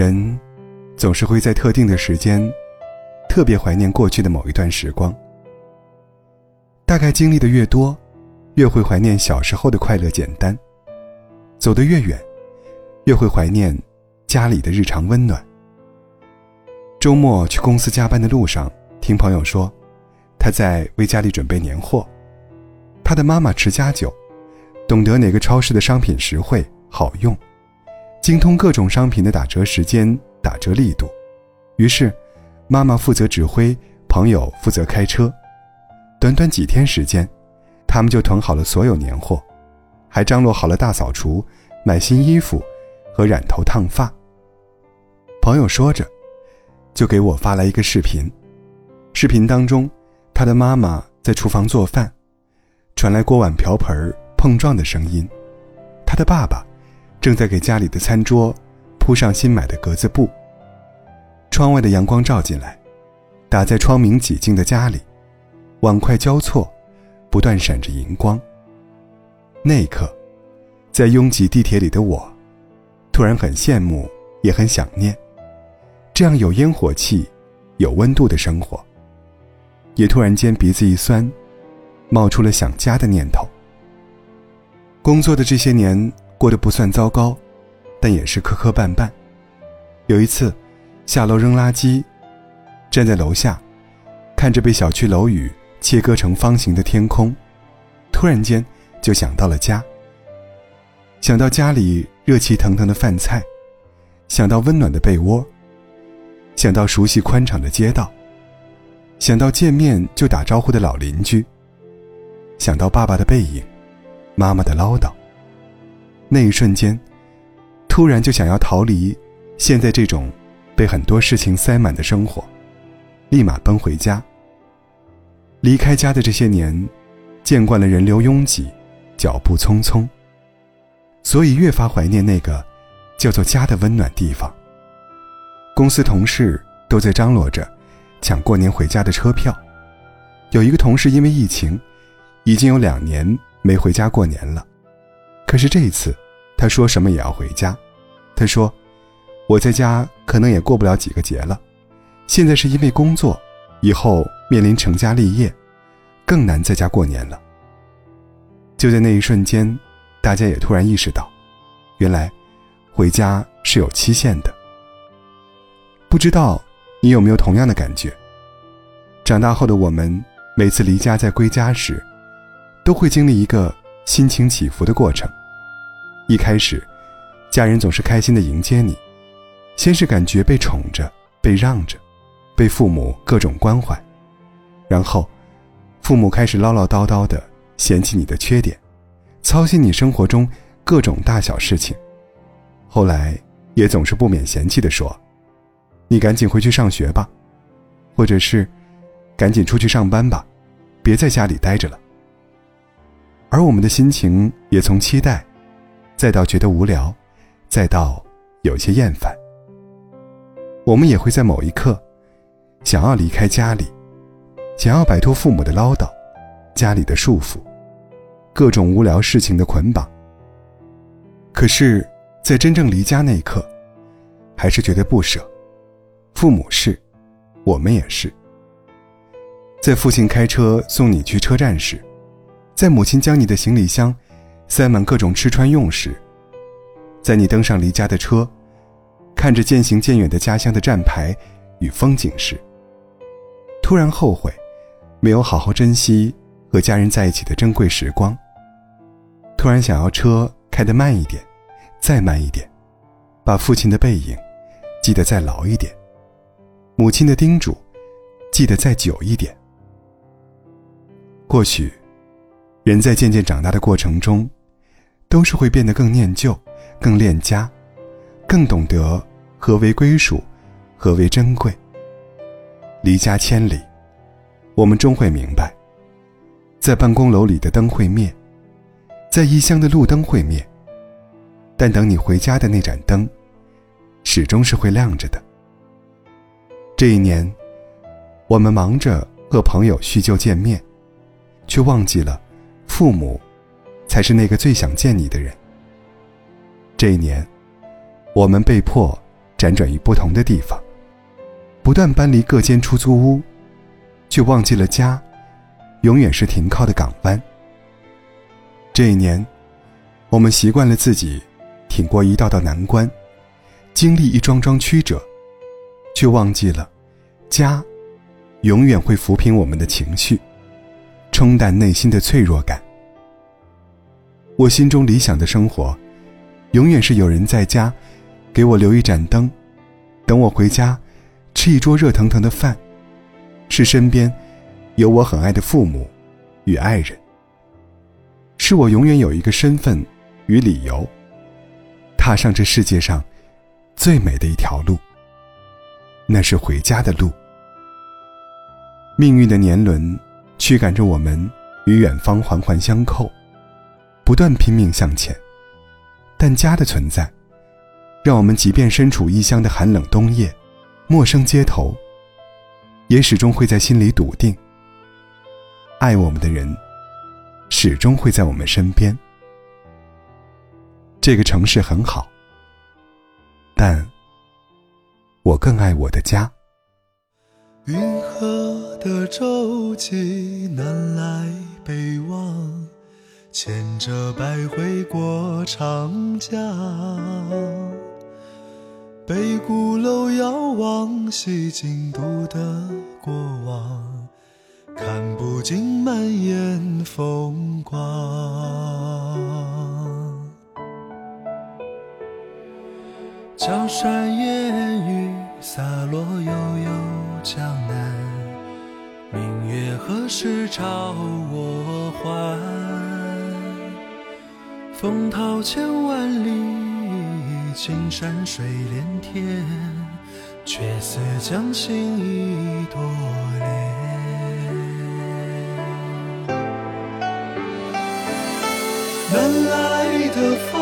人总是会在特定的时间，特别怀念过去的某一段时光。大概经历的越多，越会怀念小时候的快乐简单；走得越远，越会怀念家里的日常温暖。周末去公司加班的路上，听朋友说，他在为家里准备年货。他的妈妈持家久，懂得哪个超市的商品实惠好用。精通各种商品的打折时间、打折力度，于是，妈妈负责指挥，朋友负责开车。短短几天时间，他们就囤好了所有年货，还张罗好了大扫除、买新衣服和染头烫发。朋友说着，就给我发来一个视频。视频当中，他的妈妈在厨房做饭，传来锅碗瓢盆碰撞的声音。他的爸爸。正在给家里的餐桌铺上新买的格子布。窗外的阳光照进来，打在窗明几净的家里，碗筷交错，不断闪着银光。那一刻，在拥挤地铁里的我，突然很羡慕，也很想念，这样有烟火气、有温度的生活。也突然间鼻子一酸，冒出了想家的念头。工作的这些年。过得不算糟糕，但也是磕磕绊绊。有一次，下楼扔垃圾，站在楼下，看着被小区楼宇切割成方形的天空，突然间就想到了家。想到家里热气腾腾的饭菜，想到温暖的被窝，想到熟悉宽敞的街道，想到见面就打招呼的老邻居，想到爸爸的背影，妈妈的唠叨。那一瞬间，突然就想要逃离现在这种被很多事情塞满的生活，立马奔回家。离开家的这些年，见惯了人流拥挤，脚步匆匆，所以越发怀念那个叫做家的温暖地方。公司同事都在张罗着抢过年回家的车票，有一个同事因为疫情，已经有两年没回家过年了。可是这一次，他说什么也要回家。他说：“我在家可能也过不了几个节了，现在是因为工作，以后面临成家立业，更难在家过年了。”就在那一瞬间，大家也突然意识到，原来回家是有期限的。不知道你有没有同样的感觉？长大后的我们，每次离家再归家时，都会经历一个心情起伏的过程。一开始，家人总是开心的迎接你，先是感觉被宠着、被让着，被父母各种关怀，然后，父母开始唠唠叨叨的嫌弃你的缺点，操心你生活中各种大小事情，后来也总是不免嫌弃的说：“你赶紧回去上学吧，或者是，赶紧出去上班吧，别在家里待着了。”而我们的心情也从期待。再到觉得无聊，再到有些厌烦，我们也会在某一刻，想要离开家里，想要摆脱父母的唠叨，家里的束缚，各种无聊事情的捆绑。可是，在真正离家那一刻，还是觉得不舍。父母是，我们也是。在父亲开车送你去车站时，在母亲将你的行李箱。塞满各种吃穿用时，在你登上离家的车，看着渐行渐远的家乡的站牌与风景时，突然后悔，没有好好珍惜和家人在一起的珍贵时光。突然想要车开得慢一点，再慢一点，把父亲的背影记得再牢一点，母亲的叮嘱记得再久一点。或许，人在渐渐长大的过程中。都是会变得更念旧，更恋家，更懂得何为归属，何为珍贵。离家千里，我们终会明白，在办公楼里的灯会灭，在异乡的路灯会灭，但等你回家的那盏灯，始终是会亮着的。这一年，我们忙着和朋友叙旧见面，却忘记了父母。才是那个最想见你的人。这一年，我们被迫辗转于不同的地方，不断搬离各间出租屋，却忘记了家，永远是停靠的港湾。这一年，我们习惯了自己挺过一道道难关，经历一桩桩曲折，却忘记了家永远会抚平我们的情绪，冲淡内心的脆弱感。我心中理想的生活，永远是有人在家，给我留一盏灯，等我回家，吃一桌热腾腾的饭，是身边有我很爱的父母与爱人，是我永远有一个身份与理由，踏上这世界上最美的一条路，那是回家的路。命运的年轮驱赶着我们与远方环环相扣。不断拼命向前，但家的存在，让我们即便身处异乡的寒冷冬夜、陌生街头，也始终会在心里笃定：爱我们的人，始终会在我们身边。这个城市很好，但我更爱我的家。云河的舟楫南来。牵着百回过长江，北鼓楼遥望西京都的过往，看不尽满眼风光。江山烟雨洒落悠悠江南，明月何时照我还？风涛千万里，青山水连天，却似将心一朵莲。南来的风，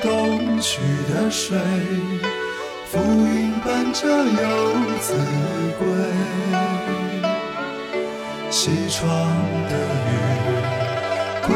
东去的水，浮云伴着游子归。西窗的雨。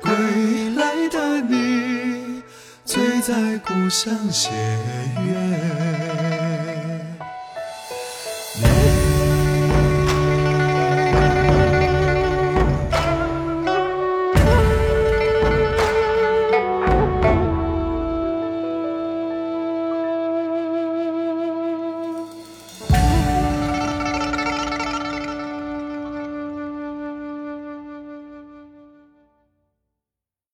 归来的你，醉在故乡斜阳。